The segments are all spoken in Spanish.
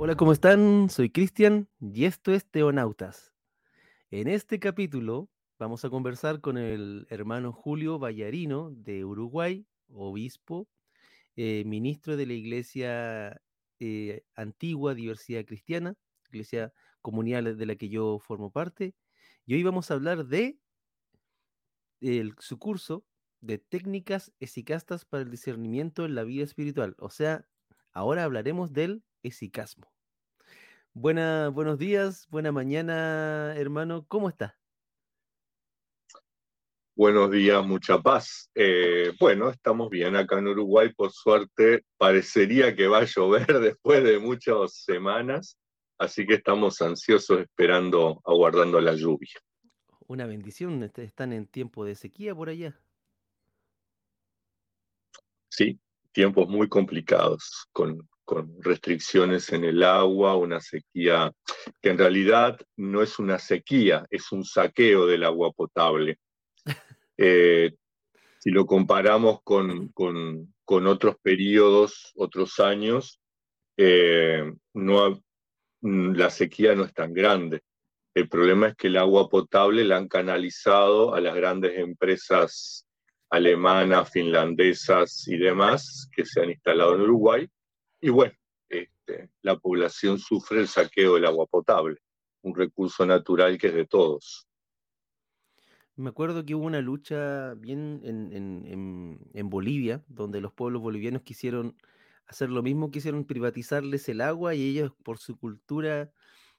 Hola, ¿cómo están? Soy Cristian y esto es Teonautas. En este capítulo vamos a conversar con el hermano Julio Vallarino de Uruguay, obispo, eh, ministro de la Iglesia eh, Antigua Diversidad Cristiana, Iglesia comunal de la que yo formo parte. Y hoy vamos a hablar de el, su curso de técnicas esicastas para el discernimiento en la vida espiritual. O sea, ahora hablaremos del esicasmo. Buena, buenos días, buena mañana, hermano. ¿Cómo está? Buenos días, mucha paz. Eh, bueno, estamos bien acá en Uruguay, por suerte. Parecería que va a llover después de muchas semanas, así que estamos ansiosos esperando, aguardando la lluvia. Una bendición, están en tiempo de sequía por allá. Sí, tiempos muy complicados, con, con restricciones en el agua, una sequía que en realidad no es una sequía, es un saqueo del agua potable. Eh, si lo comparamos con, con, otros periodos, otros años, eh, no, la sequía no es tan grande. El problema es que el agua potable la han canalizado a las grandes empresas alemanas, finlandesas y demás que se han instalado en Uruguay y bueno, este, la población sufre el saqueo del agua potable, un recurso natural que es de todos. Me acuerdo que hubo una lucha bien en, Bolivia, donde los pueblos bolivianos quisieron hacer lo mismo, quisieron privatizarles el agua y ellos por su cultura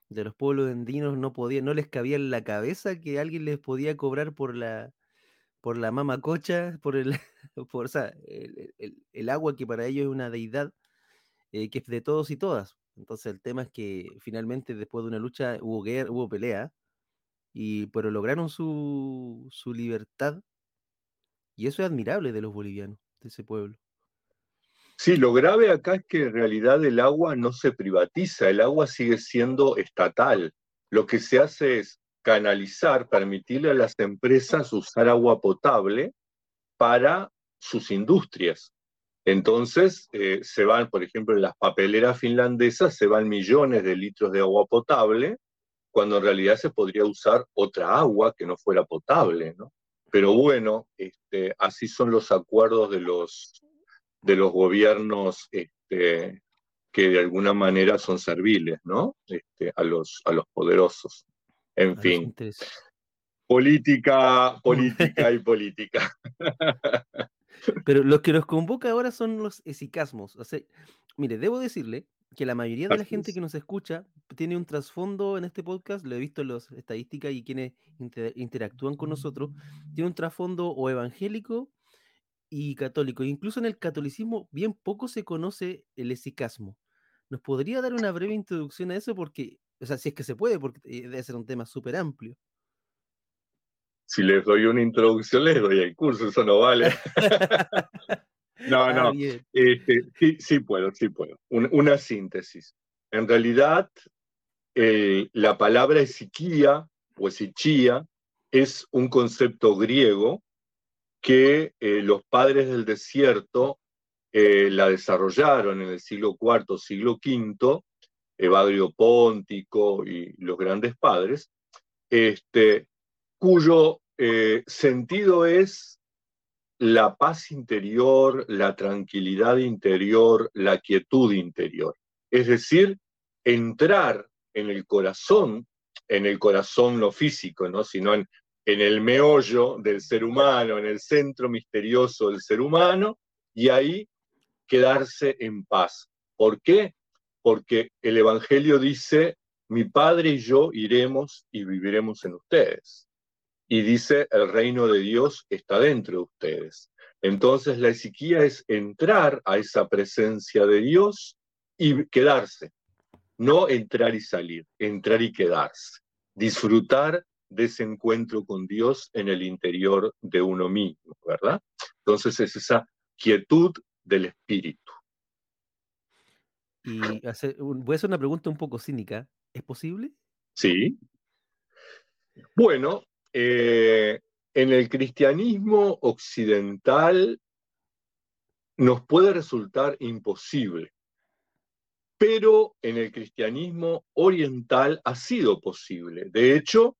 de los pueblos andinos no podían, no les cabía en la cabeza que alguien les podía cobrar por la por la mamacocha, por el, por, el agua que para ellos es una deidad eh, que es de todos y todas. Entonces el tema es que finalmente después de una lucha hubo guerra, hubo pelea, y, pero lograron su, su libertad. Y eso es admirable de los bolivianos, de ese pueblo. Sí, lo grave acá es que en realidad el agua no se privatiza, el agua sigue siendo estatal. Lo que se hace es canalizar, permitirle a las empresas usar agua potable para sus industrias. Entonces, eh, se van, por ejemplo, en las papeleras finlandesas, se van millones de litros de agua potable, cuando en realidad se podría usar otra agua que no fuera potable, ¿no? Pero bueno, este, así son los acuerdos de los, de los gobiernos este, que de alguna manera son serviles, ¿no? Este, a, los, a los poderosos. En fin. Política, política y política. Pero lo que nos convoca ahora son los esicasmos. O sea, mire, debo decirle que la mayoría de la gente que nos escucha tiene un trasfondo en este podcast, lo he visto en las estadísticas y quienes interactúan con nosotros, tiene un trasfondo o evangélico y católico. Incluso en el catolicismo bien poco se conoce el esicasmo. ¿Nos podría dar una breve introducción a eso? Porque, o sea, si es que se puede, porque eh, debe ser un tema súper amplio si les doy una introducción, les doy el curso, eso no vale. no, ah, no, este, sí, sí puedo, sí puedo. una síntesis. En realidad, eh, la palabra esiquía o esichía es un concepto griego que eh, los padres del desierto eh, la desarrollaron en el siglo IV, siglo V, Evagrio Póntico y los grandes padres, este, cuyo eh, sentido es la paz interior, la tranquilidad interior, la quietud interior. Es decir, entrar en el corazón, en el corazón no físico, ¿no? sino en, en el meollo del ser humano, en el centro misterioso del ser humano, y ahí quedarse en paz. ¿Por qué? Porque el Evangelio dice, mi Padre y yo iremos y viviremos en ustedes y dice, el reino de Dios está dentro de ustedes. Entonces la esiquía es entrar a esa presencia de Dios y quedarse, no entrar y salir, entrar y quedarse, disfrutar de ese encuentro con Dios en el interior de uno mismo, ¿verdad? Entonces es esa quietud del espíritu. Y voy a hacer una pregunta un poco cínica. ¿Es posible? Sí. Bueno, eh, en el cristianismo occidental nos puede resultar imposible. pero en el cristianismo oriental ha sido posible. De hecho,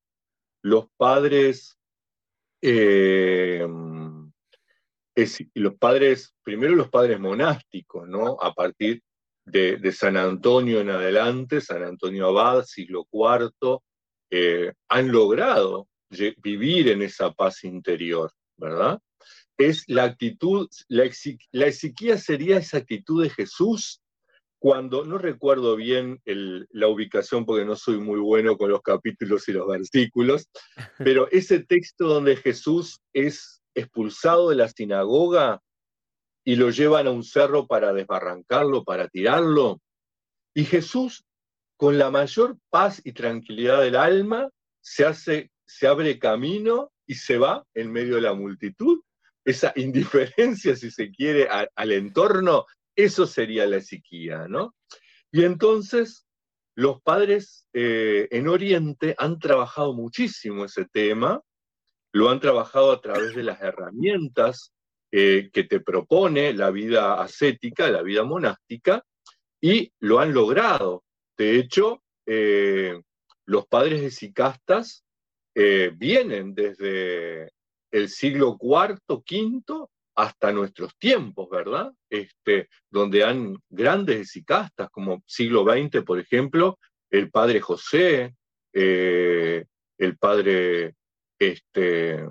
los padres, eh, los padres, primero los padres monásticos, ¿no? A partir de, San Antonio en adelante, San Antonio Abad, siglo IV, eh, han logrado vivir en esa paz interior, ¿verdad? Es la actitud, la, la sería esa actitud de Jesús cuando, no recuerdo bien la ubicación porque no soy muy bueno con los capítulos y los versículos, pero ese texto donde Jesús es expulsado de la sinagoga y lo llevan a un cerro para desbarrancarlo, para tirarlo, y Jesús, con la mayor paz y tranquilidad del alma, se hace, se abre camino y se va en medio de la multitud. Esa indiferencia, si se quiere, al entorno, eso sería la psiquía, ¿no? Y entonces los padres eh, en Oriente han trabajado muchísimo ese tema, lo han trabajado a través de las herramientas eh, que te propone la vida ascética, la vida monástica, y lo han logrado. De hecho, eh, los padres de Sicastas vienen desde el siglo IV, V hasta nuestros tiempos, ¿verdad? Este, donde han grandes esicastas, como siglo XX, por ejemplo, el padre José, eh, el padre, este,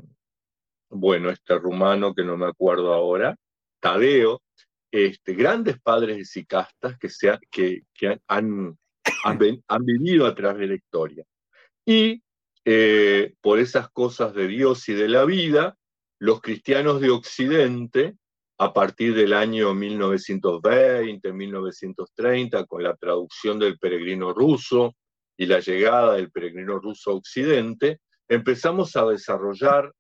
bueno, este rumano que no me acuerdo ahora, Tadeo, este, grandes padres esicastas que, se que, han, han, vivido a través de la historia. Y eh, por esas cosas de Dios y de la vida, los cristianos de Occidente, a partir del año 1920, 1930, con la traducción del peregrino ruso y la llegada del peregrino ruso a Occidente, empezamos a desarrollar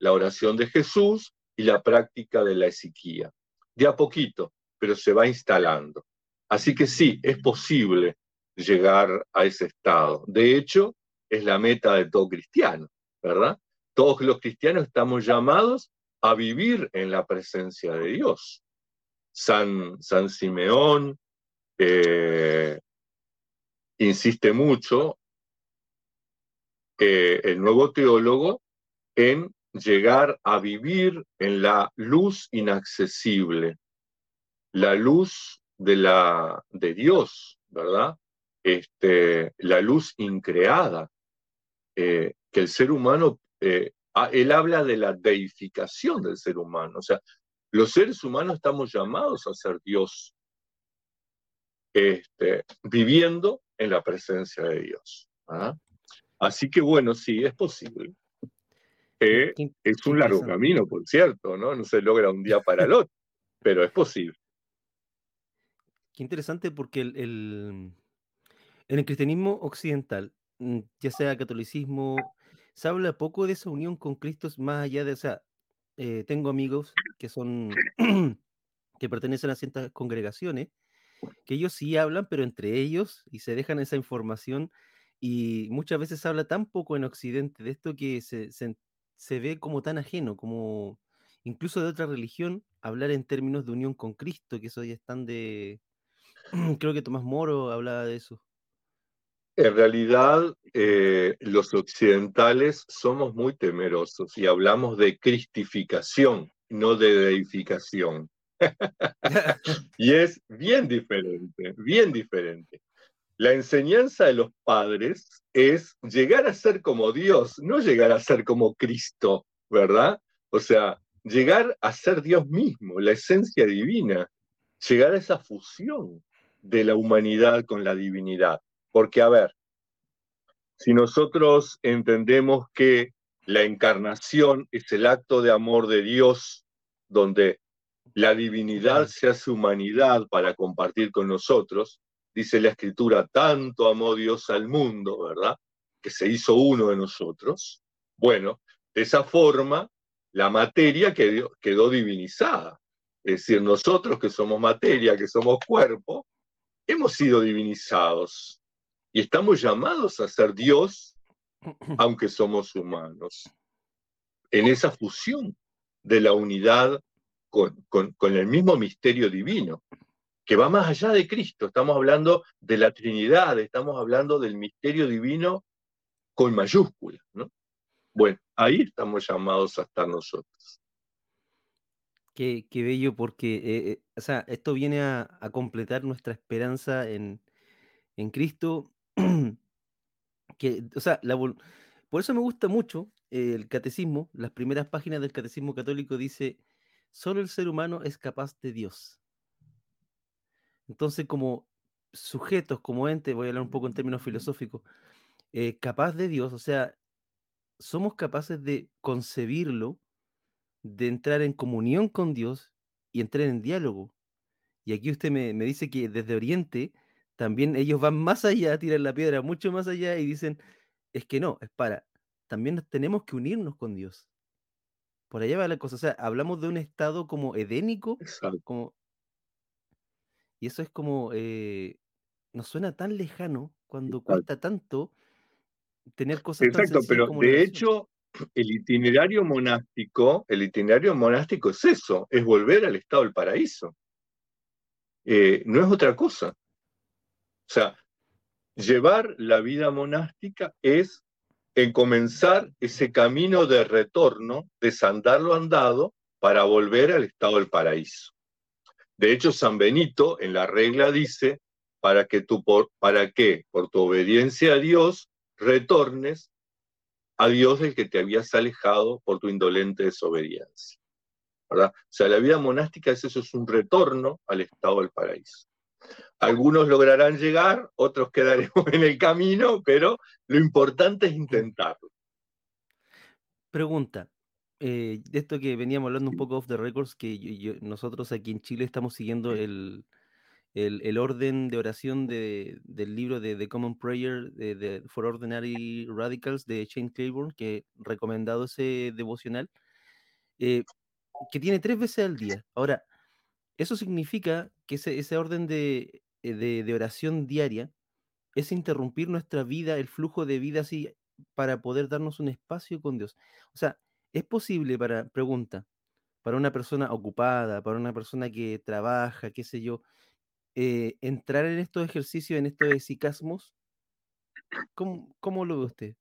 la oración de Jesús y la práctica de la esiquía. De a poquito, pero se va instalando. Así que sí, es posible llegar a ese estado. De hecho, es la meta de todo cristiano, ¿verdad? Todos los cristianos estamos llamados a vivir en la presencia de Dios. San, San Simeón eh, insiste mucho, eh, el nuevo teólogo, en llegar a vivir en la luz inaccesible, la luz de, la, de Dios, ¿verdad? Este, la luz increada, eh, que el ser humano eh, él habla de la deificación del ser humano. O sea, los seres humanos estamos llamados a ser Dios, este, viviendo en la presencia de Dios. ¿ah? Así que bueno, sí, es posible. es un largo camino, por cierto, ¿no? No se logra un día para el otro, pero es posible. Qué interesante porque el, en el cristianismo occidental, ya sea catolicismo, se habla poco de esa unión con Cristo, más allá de, o sea, eh, tengo amigos que son, que pertenecen a ciertas congregaciones, que ellos sí hablan, pero entre ellos, y se dejan esa información, y muchas veces se habla tan poco en Occidente de esto que se, se, ve como tan ajeno, como incluso de otra religión, hablar en términos de unión con Cristo, que eso ya están de, creo que Tomás Moro hablaba de eso. En realidad, eh, los occidentales somos muy temerosos y hablamos de cristificación, no de deificación. y es bien diferente, bien diferente. La enseñanza de los padres es llegar a ser como Dios, no llegar a ser como Cristo, ¿verdad? O sea, llegar a ser Dios mismo, la esencia divina, llegar a esa fusión de la humanidad con la divinidad. Porque, a ver, si nosotros entendemos que la encarnación es el acto de amor de Dios, donde la divinidad se hace humanidad para compartir con nosotros, dice la escritura, tanto amó Dios al mundo, ¿verdad? Que se hizo uno de nosotros. Bueno, de esa forma, la materia quedó, quedó divinizada. Es decir, nosotros que somos materia, que somos cuerpo, hemos sido divinizados y estamos llamados a ser Dios, aunque somos humanos, en esa fusión de la unidad con, el mismo misterio divino. que va más allá de Cristo. Estamos hablando de la Trinidad, estamos hablando del misterio divino con mayúsculas, ¿no? Bueno, ahí estamos llamados a estar nosotros. Qué, bello, porque eh, eh, o sea, esto viene a, completar nuestra esperanza en, Cristo. que, o sea, por eso me gusta mucho el catecismo. Las primeras páginas del catecismo católico dice, solo el ser humano es capaz de Dios. Entonces, como sujetos, como ente, voy a hablar un poco en términos filosóficos, eh, capaz de Dios, o sea, somos capaces de concebirlo, de entrar en comunión con Dios y entrar en diálogo. Y aquí usted me, dice que desde Oriente también ellos van más allá, tiran la piedra mucho más allá y dicen, es que no, es para, también tenemos que unirnos con Dios. Por allá va la cosa, o sea, hablamos de un estado como edénico, como... Y eso es como, eh, nos suena tan lejano cuando cuesta tanto tener cosas Exacto, pero de hecho, el itinerario monástico, el itinerario monástico es eso, es volver al estado del paraíso. Eh, no es otra cosa. O sea, llevar la vida monástica es en comenzar ese camino de retorno, desandar lo andado, para volver al estado del paraíso. De hecho, San Benito en la regla dice, para que, tú por, para por tu obediencia a Dios retornes a Dios del que te habías alejado por tu indolente desobediencia. O sea, la vida monástica es eso, es un retorno al estado del paraíso. Algunos lograrán llegar, otros quedaremos en el camino, pero lo importante es intentarlo. Pregunta, eh, de esto que veníamos hablando un poco off the records, que nosotros aquí en Chile estamos siguiendo el, el, orden de oración del libro de The Common Prayer de, for Ordinary Radicals de Shane Claiborne, que recomendado ese devocional, eh, que tiene tres veces al día. Ahora, eso significa que ese, orden de, de, de, oración diaria es interrumpir nuestra vida, el flujo de vida así, para poder darnos un espacio con Dios. O sea, es posible para, pregunta, para una persona ocupada, para una persona que trabaja, qué sé yo, eh, entrar en estos ejercicios, en estos esicasmos? ¿Cómo, lo ve usted?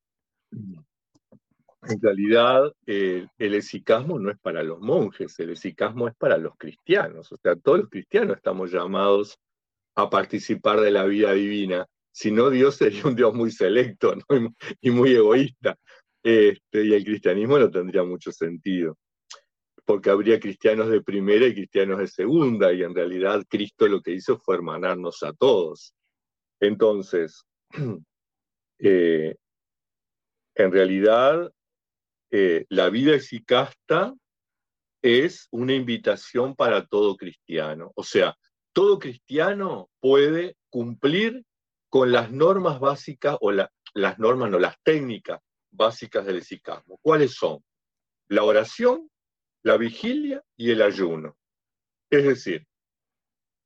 En realidad, el esicasmo no es para los monjes, el esicasmo es para los cristianos. O sea, todos los cristianos estamos llamados a participar de la vida divina. Si no, Dios sería un Dios muy selecto y, muy egoísta. Este, y el cristianismo no tendría mucho sentido porque habría cristianos de primera y cristianos de segunda, y en realidad Cristo lo que hizo fue hermanarnos a todos. Entonces, eh, en realidad, eh, la vida exicasta es una invitación para todo cristiano. O sea, todo cristiano puede cumplir con las normas básicas o las normas, no, las técnicas básicas del exicasmo. ¿Cuáles son? La oración, la vigilia y el ayuno. Es decir,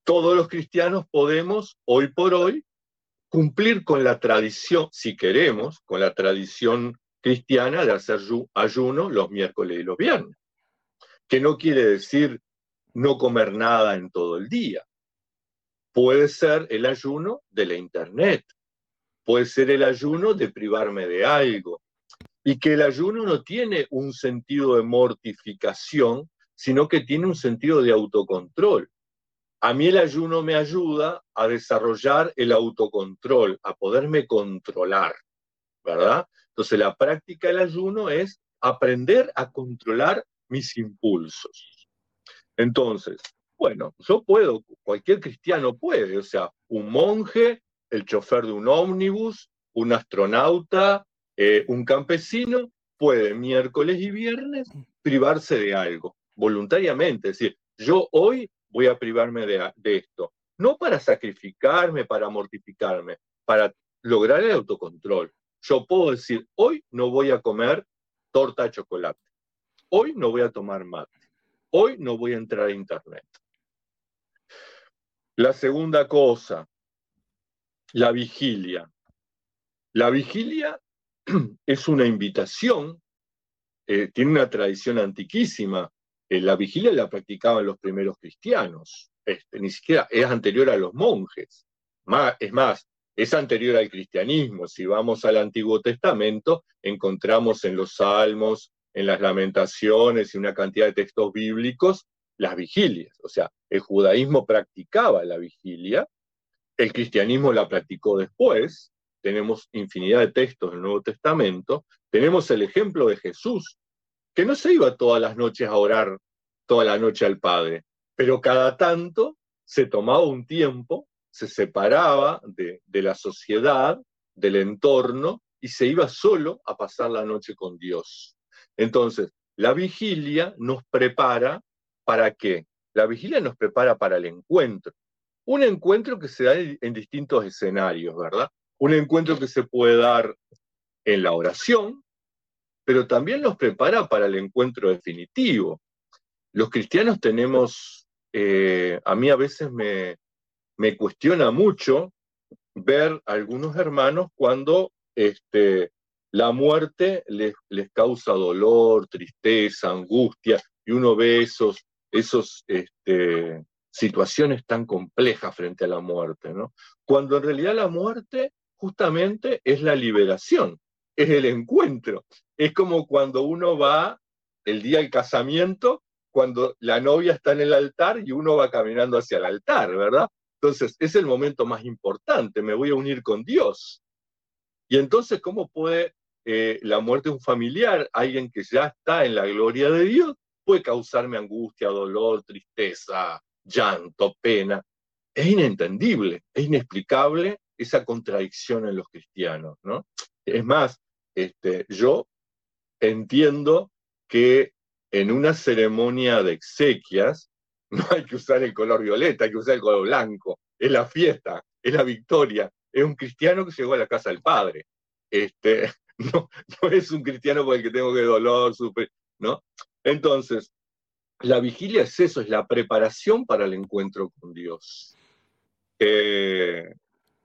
todos los cristianos podemos, hoy por hoy, cumplir con la tradición, si queremos, con la tradición cristiana de hacer ayuno los miércoles y los viernes, que no quiere decir no comer nada en todo el día. Puede ser el ayuno de la internet, puede ser el ayuno de privarme de algo, y que el ayuno no tiene un sentido de mortificación, sino que tiene un sentido de autocontrol. A mí el ayuno me ayuda a desarrollar el autocontrol, a poderme controlar, ¿verdad? Entonces la práctica del ayuno es aprender a controlar mis impulsos. Entonces, bueno, yo puedo, cualquier cristiano puede, o sea, un monje, el chofer de un ómnibus, un astronauta, eh, un campesino puede miércoles y viernes privarse de algo, voluntariamente. Es decir, yo hoy voy a privarme de, esto, no para sacrificarme, para mortificarme, para lograr el autocontrol. Yo puedo decir, hoy no voy a comer torta de chocolate, hoy no voy a tomar mate, hoy no voy a entrar a internet. La segunda cosa, la vigilia. La vigilia es una invitación, eh, tiene una tradición antiquísima. Eh, la vigilia la practicaban los primeros cristianos. este, ni siquiera es anterior a los monjes. Es más, es anterior al cristianismo. Si vamos al Antiguo Testamento, encontramos en los Salmos, en las Lamentaciones y una cantidad de textos bíblicos las vigilias. O sea, el judaísmo practicaba la vigilia, el cristianismo la practicó después, tenemos infinidad de textos del Nuevo Testamento, tenemos el ejemplo de Jesús, que no se iba todas las noches a orar toda la noche al Padre, pero cada tanto se tomaba un tiempo, se separaba de, de la sociedad, del entorno, y se iba solo a pasar la noche con Dios. Entonces, la vigilia nos prepara para qué? La vigilia nos prepara para el encuentro. Un encuentro que se da en distintos escenarios, ¿verdad? Un encuentro que se puede dar en la oración, pero también nos prepara para el encuentro definitivo. Los cristianos tenemos, eh, a mí a veces me, me cuestiona mucho ver a algunos hermanos cuando este, la muerte les, les, causa dolor, tristeza, angustia, y uno ve esos, esos este, situaciones tan complejas frente a la muerte, ¿no? Cuando en realidad la muerte justamente es la liberación, es el encuentro. Es como cuando uno va el día del casamiento, cuando la novia está en el altar y uno va caminando hacia el altar, ¿verdad? Entonces, es el momento más importante, me voy a unir con Dios. Y entonces, ¿cómo puede eh, la muerte de un familiar, alguien que ya está en la gloria de Dios, puede causarme angustia, dolor, tristeza, llanto, pena? Es inentendible, es inexplicable esa contradicción en los cristianos, ¿no? Es más, este, yo entiendo que en una ceremonia de exequias no hay que usar el color violeta, hay que usar el color blanco. Es la fiesta, es la victoria. Es un cristiano que llegó a la casa del Padre. Este, no, no es un cristiano por el que tengo que dolor, super, ¿no? Entonces, la vigilia es eso, es la preparación para el encuentro con Dios. Eh,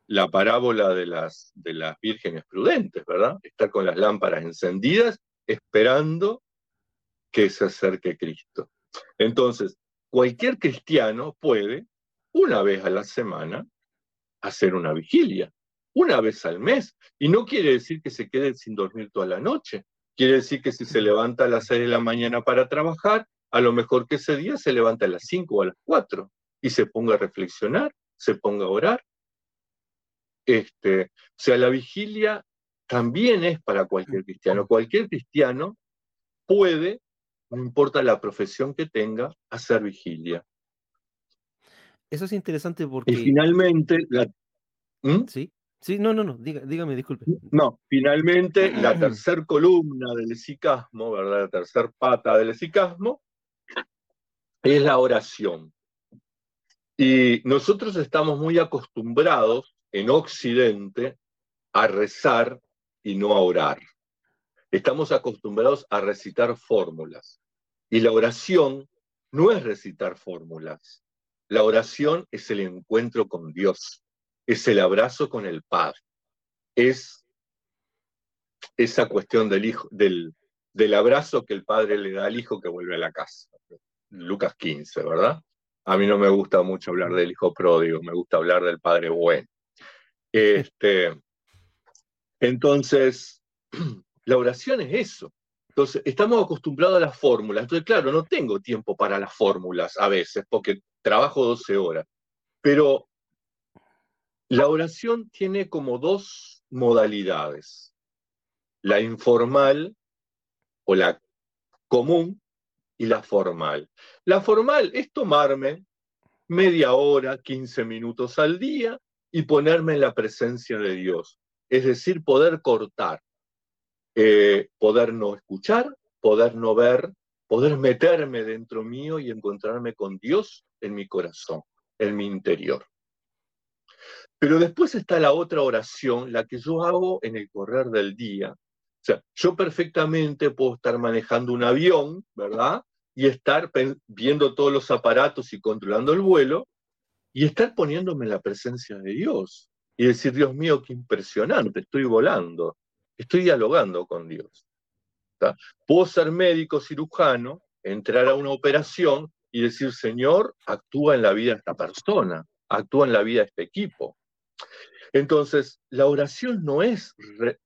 la parábola de las, de las vírgenes prudentes, ¿verdad? Estar con las lámparas encendidas esperando que se acerque Cristo. Entonces, cualquier cristiano puede, una vez a la semana, hacer una vigilia, una vez al mes. Y no quiere decir que se quede sin dormir toda la noche. Quiere decir que si se levanta a las 6 de la mañana para trabajar, a lo mejor que ese día se levanta a las 5 o a las 4 y se ponga a reflexionar, se ponga a orar este, o sea, la vigilia también es para cualquier cristiano. Cualquier cristiano puede, no importa la profesión que tenga, hacer vigilia. Eso es interesante porque... Y finalmente, la... ¿Mm? Sí, sí, no, no, no, dígame, disculpe. No, finalmente la tercer columna del esicasmo, ¿verdad? La tercer pata del esicasmo es la oración. Y nosotros estamos muy acostumbrados en Occidente a rezar y no a orar. Estamos acostumbrados a recitar fórmulas. Y la oración no es recitar fórmulas. La oración es el encuentro con Dios, es el abrazo con el Padre, es esa cuestión del, hijo, del, del abrazo que el Padre le da al hijo que vuelve a la casa. Lucas 15, ¿verdad? A mí no me gusta mucho hablar del hijo pródigo, me gusta hablar del Padre bueno. Este, entonces, la oración es eso. Entonces, estamos acostumbrados a las fórmulas. Entonces, claro, no tengo tiempo para las fórmulas a veces, porque trabajo 12 horas. Pero la oración tiene como dos modalidades. La informal o la común y la formal. La formal es tomarme media hora, 15 minutos al día y ponerme en la presencia de Dios. Es decir, poder cortar, eh, poder no escuchar, poder no ver, poder meterme dentro mío y encontrarme con Dios en mi corazón, en mi interior. Pero después está la otra oración, la que yo hago en el correr del día. O sea, yo perfectamente puedo estar manejando un avión, ¿verdad? Y estar viendo todos los aparatos y controlando el vuelo, y estar poniéndome en la presencia de Dios y decir, Dios mío, qué impresionante, estoy volando, estoy dialogando con Dios. Puedo ser médico cirujano, entrar a una operación y decir, Señor, actúa en la vida de esta persona, actúa en la vida de este equipo. Entonces, la oración no es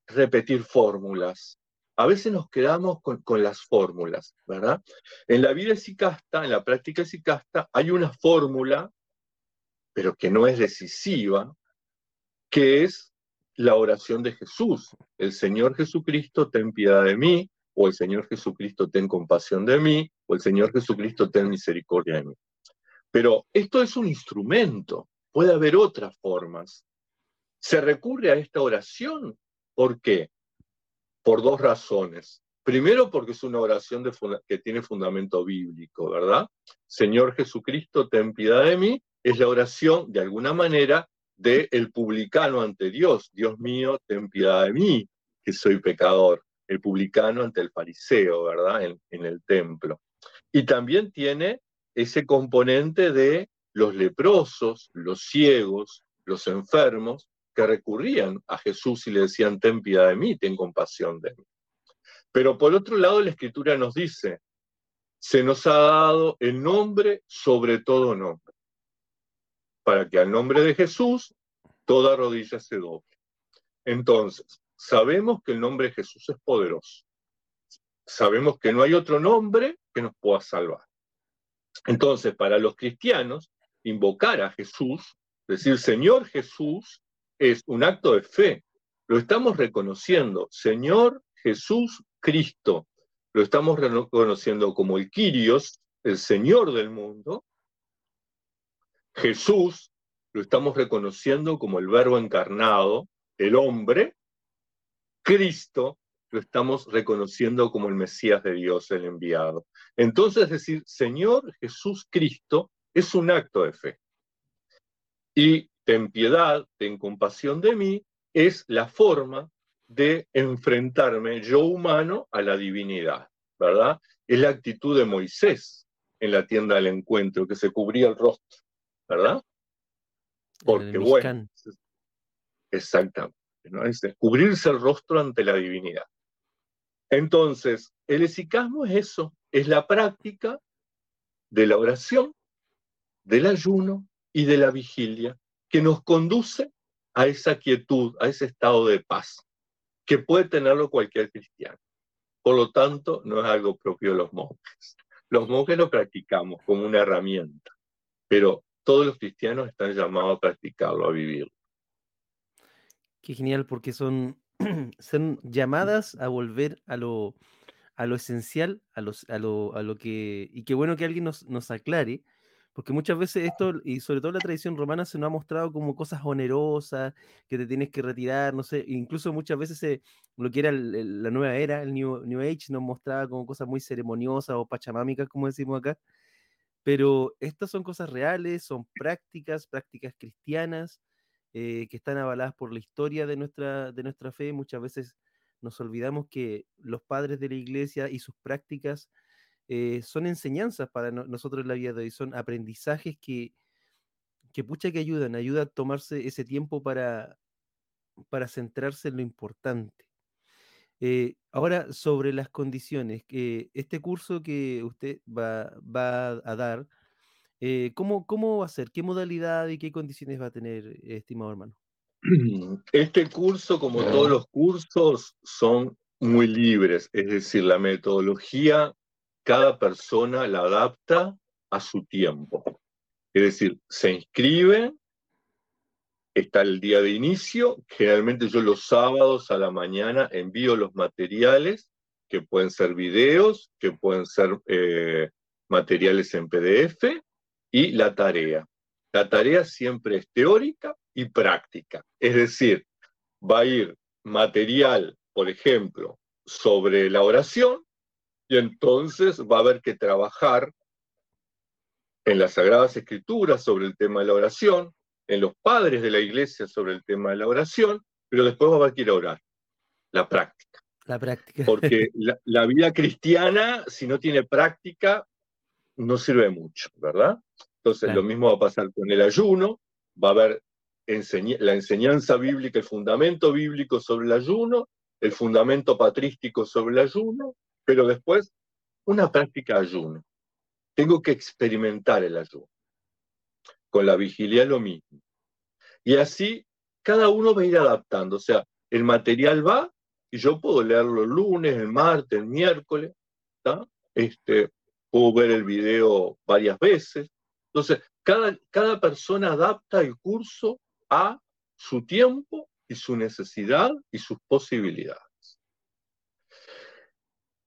repetir fórmulas. A veces nos quedamos con, las fórmulas, ¿verdad? En la vida sicasta, en la práctica sicasta, hay una fórmula, pero que no es decisiva, que es la oración de Jesús. El Señor Jesucristo, ten piedad de mí, o el Señor Jesucristo, ten compasión de mí, o el Señor Jesucristo, ten misericordia de mí. Pero esto es un instrumento, puede haber otras formas. Se recurre a esta oración, ¿por qué? Por dos razones. Primero, porque es una oración que tiene fundamento bíblico, ¿verdad? Señor Jesucristo, ten piedad de mí, es la oración, de alguna manera, del el publicano ante Dios. Dios mío, ten piedad de mí, que soy pecador. El publicano ante el fariseo, ¿verdad? en el templo. Y también tiene ese componente de los leprosos, los ciegos, los enfermos, que recurrían a Jesús y le decían, ten piedad de mí, ten compasión de mí. Pero por otro lado, la escritura nos dice, se nos ha dado el nombre sobre todo nombre, para que al nombre de Jesús toda rodilla se doble. Entonces, sabemos que el nombre de Jesús es poderoso. Sabemos que no hay otro nombre que nos pueda salvar. Entonces, para los cristianos, invocar a Jesús, decir Señor Jesús, es un acto de fe. Lo estamos reconociendo, Señor Jesús Cristo. Lo estamos reconociendo como el Kyrios, el Señor del mundo. Jesús lo estamos reconociendo como el Verbo encarnado, el hombre. Cristo lo estamos reconociendo como el Mesías de Dios, el enviado. Entonces decir, Señor Jesús Cristo es un acto de fe. Y ten piedad, ten compasión de mí, es la forma de enfrentarme yo humano a la divinidad, ¿verdad? Es la actitud de Moisés en la tienda del encuentro, que se cubría el rostro, ¿verdad? Porque bueno, exactamente, ¿no? es cubrirse el rostro ante la divinidad. Entonces, el esicasmo es eso, es la práctica de la oración, del ayuno y de la vigilia que nos conduce a esa quietud, a ese estado de paz, que puede tenerlo cualquier cristiano. Por lo tanto, no es algo propio de los monjes. Los monjes lo practicamos como una herramienta, pero todos los cristianos están llamados a practicarlo, a vivirlo. Qué genial, porque son son llamadas a volver a lo, a lo esencial, a, los, a, lo, a lo que... Y qué bueno que alguien nos, nos aclare, porque muchas veces esto, y sobre todo la tradición romana, se nos ha mostrado como cosas onerosas, que te tienes que retirar, no sé, incluso muchas veces lo que era la nueva era, el New, New Age, nos mostraba como cosas muy ceremoniosas o pachamámicas, como decimos acá. Pero estas son cosas reales, son prácticas, prácticas cristianas, eh, que están avaladas por la historia de nuestra, de nuestra fe. Muchas veces nos olvidamos que los padres de la iglesia y sus prácticas eh, son enseñanzas para nosotros en la vida de hoy, son aprendizajes que, que pucha que ayudan, ayuda a tomarse ese tiempo para, para centrarse en lo importante. Eh, ahora, sobre las condiciones, que este curso que usted va, va a dar, eh, ¿cómo, ¿Cómo va a ser? ¿Qué modalidad y qué condiciones va a tener, estimado hermano? Este curso, como todos los cursos, son muy libres, es decir, la metodología, cada persona la adapta a su tiempo. Es decir, se inscribe, está el día de inicio, generalmente yo los sábados a la mañana envío los materiales, que pueden ser videos, que pueden ser eh, materiales en PDF, y la tarea. La tarea siempre es teórica y práctica. Es decir, va a ir material, por ejemplo, sobre la oración y entonces va a haber que trabajar en las Sagradas Escrituras sobre el tema de la oración, en los padres de la iglesia sobre el tema de la oración, pero después va a haber que ir a orar. La práctica. La práctica. Porque la, la vida cristiana, si no tiene práctica, no sirve mucho, ¿verdad? Entonces, lo mismo va a pasar con el ayuno, va a haber la enseñanza bíblica, el fundamento bíblico sobre el ayuno, el fundamento patrístico sobre el ayuno, pero después una práctica ayuno. tengo que experimentar el ayuno. Con la vigilia lo mismo. Y así cada uno va a ir adaptando. O sea, el material va y yo puedo leerlo el lunes, el martes, el miércoles. Este, puedo ver el video varias veces. Entonces, cada, cada persona adapta el curso a su tiempo y su necesidad y sus posibilidades.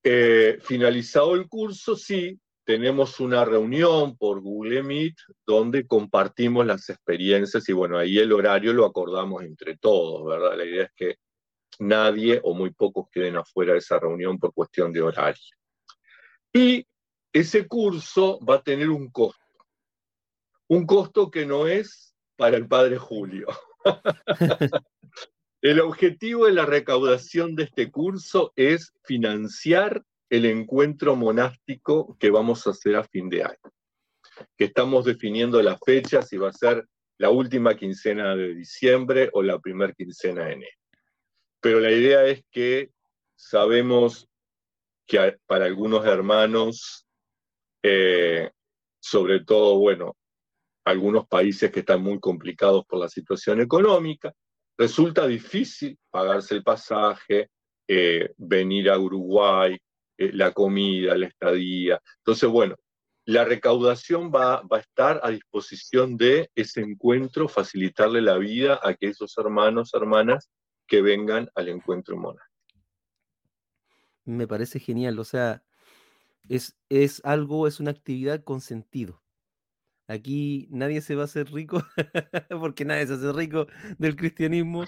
Eh, finalizado el curso, sí, tenemos una reunión por Google Meet donde compartimos las experiencias y bueno, ahí el horario lo acordamos entre todos, ¿verdad? La idea es que nadie o muy pocos queden afuera de esa reunión por cuestión de horario. Y ese curso va a tener un costo, un costo que no es para el padre Julio. El objetivo de la recaudación de este curso es financiar el encuentro monástico que vamos a hacer a fin de año, que estamos definiendo la fecha, si va a ser la última quincena de diciembre o la primera quincena de enero. Pero la idea es que sabemos que para algunos hermanos, eh, sobre todo, bueno, algunos países que están muy complicados por la situación económica, resulta difícil pagarse el pasaje, eh, venir a Uruguay, eh, la comida, la estadía. Entonces, bueno, la recaudación va, va, a estar a disposición de ese encuentro, facilitarle la vida a aquellos hermanos, hermanas que vengan al encuentro monástico. Me parece genial, o sea, es, es algo, es una actividad con sentido. Aquí nadie se va a hacer rico, porque nadie se hace rico del cristianismo.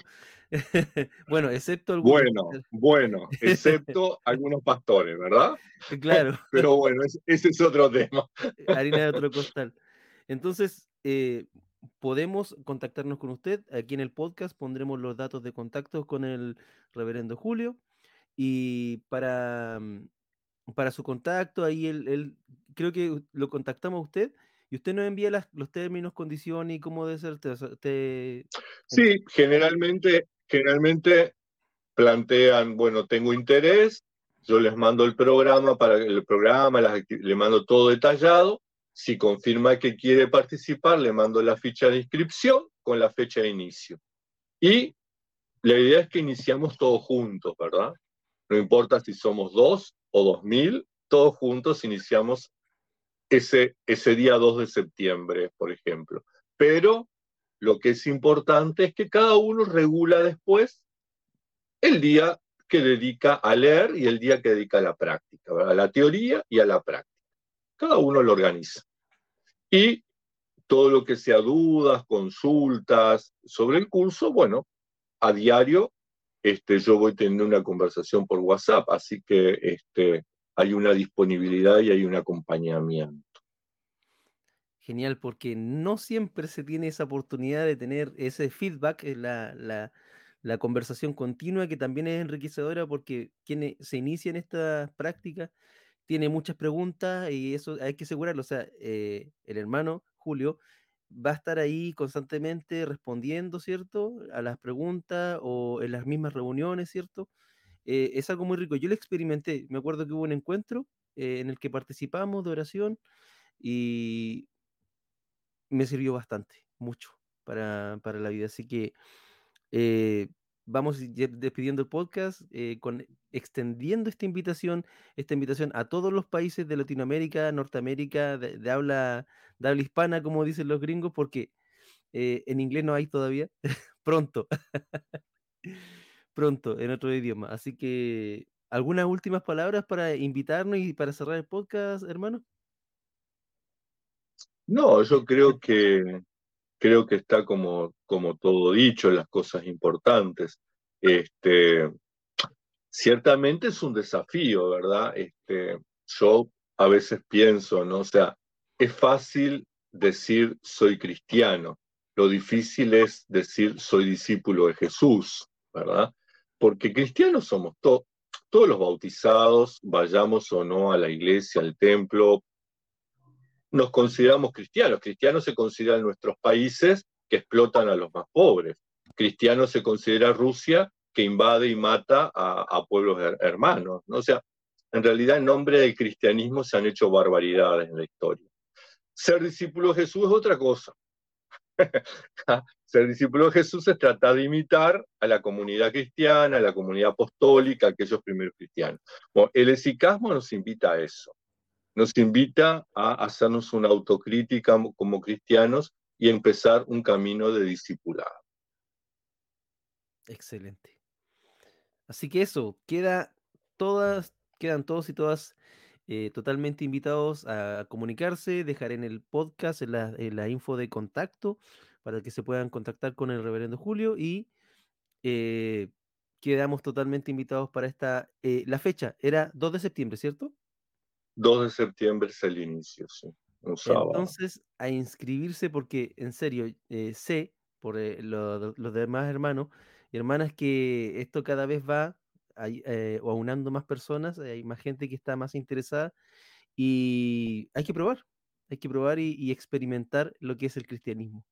bueno, excepto algunos. Bueno, bueno, excepto algunos pastores, ¿verdad? Claro. Pero bueno, ese, es otro tema. Harina de otro costal. Entonces, eh, podemos contactarnos con usted. Aquí en el podcast pondremos los datos de contacto con el reverendo Julio. Y para, mm, para su contacto, ahí él, creo que lo contactamos a usted y usted nos envía los términos, condiciones y cómo debe ser. Sí, generalmente, generalmente plantean, bueno, tengo interés, yo les mando el programa para el programa, le mando todo detallado. Si confirma que quiere participar, le mando la ficha de inscripción con la fecha de inicio. Y la idea es que iniciamos todos juntos, ¿verdad? No importa si somos dos o dos mil, todos juntos iniciamos ese, ese día 2 de septiembre, por ejemplo. Pero lo que es importante es que cada uno regula después el día que dedica a leer y el día que dedica a la práctica, a la teoría y a la práctica. Cada uno lo organiza. Y todo lo que sea dudas, consultas sobre el curso, bueno, a diario este, yo voy teniendo una conversación por WhatsApp, así que este, hay una disponibilidad y hay un acompañamiento. Genial, porque no siempre se tiene esa oportunidad de tener ese feedback, eh, la, la, conversación continua, que también es enriquecedora porque quien se inicia en esta práctica tiene muchas preguntas y eso hay que asegurarlo. O sea, eh, el hermano Julio va a estar ahí constantemente respondiendo, ¿cierto? A las preguntas o en las mismas reuniones, ¿cierto? Eh, es algo muy rico. Yo lo experimenté. Me acuerdo que hubo un encuentro en el que participamos de oración y me sirvió bastante, mucho para, la vida. Así que eh, vamos despidiendo el podcast, eh, con, extendiendo esta invitación, esta invitación a todos los países de Latinoamérica, Norteamérica, de, habla, habla hispana, como dicen los gringos, porque eh, en inglés no hay todavía, pronto, pronto, en otro idioma. Así que, ¿algunas últimas palabras para invitarnos y para cerrar el podcast, hermano? No, yo creo que creo que está como, como todo dicho, las cosas importantes. Este, ciertamente es un desafío, ¿verdad? Este, yo a veces pienso, ¿no? O sea, es fácil decir soy cristiano, lo difícil es decir soy discípulo de Jesús, ¿verdad? Porque cristianos somos todos, todos los bautizados, vayamos o no a la iglesia, al templo, nos consideramos cristianos. Cristianos se consideran nuestros países que explotan a los más pobres. Cristianos se considera Rusia que invade y mata a, pueblos hermanos. ¿no? O sea, En realidad, en nombre del cristianismo se han hecho barbaridades en la historia. Ser discípulo de Jesús es otra cosa. Ser discípulo de Jesús se trata de imitar a la comunidad cristiana, a la comunidad apostólica, aquellos primeros cristianos. el esicasmo nos invita a eso. Nos invita a hacernos una autocrítica como cristianos y empezar un camino de discipulado. Excelente. Así que eso, queda todas, quedan todos y todas eh, totalmente invitados a comunicarse, dejar en el podcast, en la, info de contacto, para que se puedan contactar con el reverendo Julio y eh, quedamos totalmente invitados para esta, eh, la fecha era 2 de septiembre, ¿cierto? 2 de septiembre es el inicio, sí, un sábado. Entonces, a inscribirse porque, en serio, sé por los demás hermanos y hermanas que esto cada vez va eh, o aunando más personas, hay más gente que está más interesada y hay que probar, hay que probar y, experimentar lo que es el cristianismo.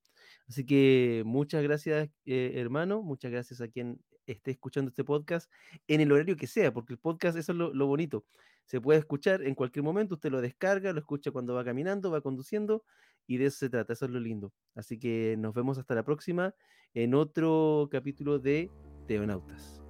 Así que muchas gracias, eh, hermano, muchas gracias a quien esté escuchando este podcast en el horario que sea, porque el podcast, eso es lo, lo, bonito. Se puede escuchar en cualquier momento, usted lo descarga, lo escucha cuando va caminando, va conduciendo, y de eso se trata, eso es lo lindo. Así que nos vemos hasta la próxima en otro capítulo de Teonautas.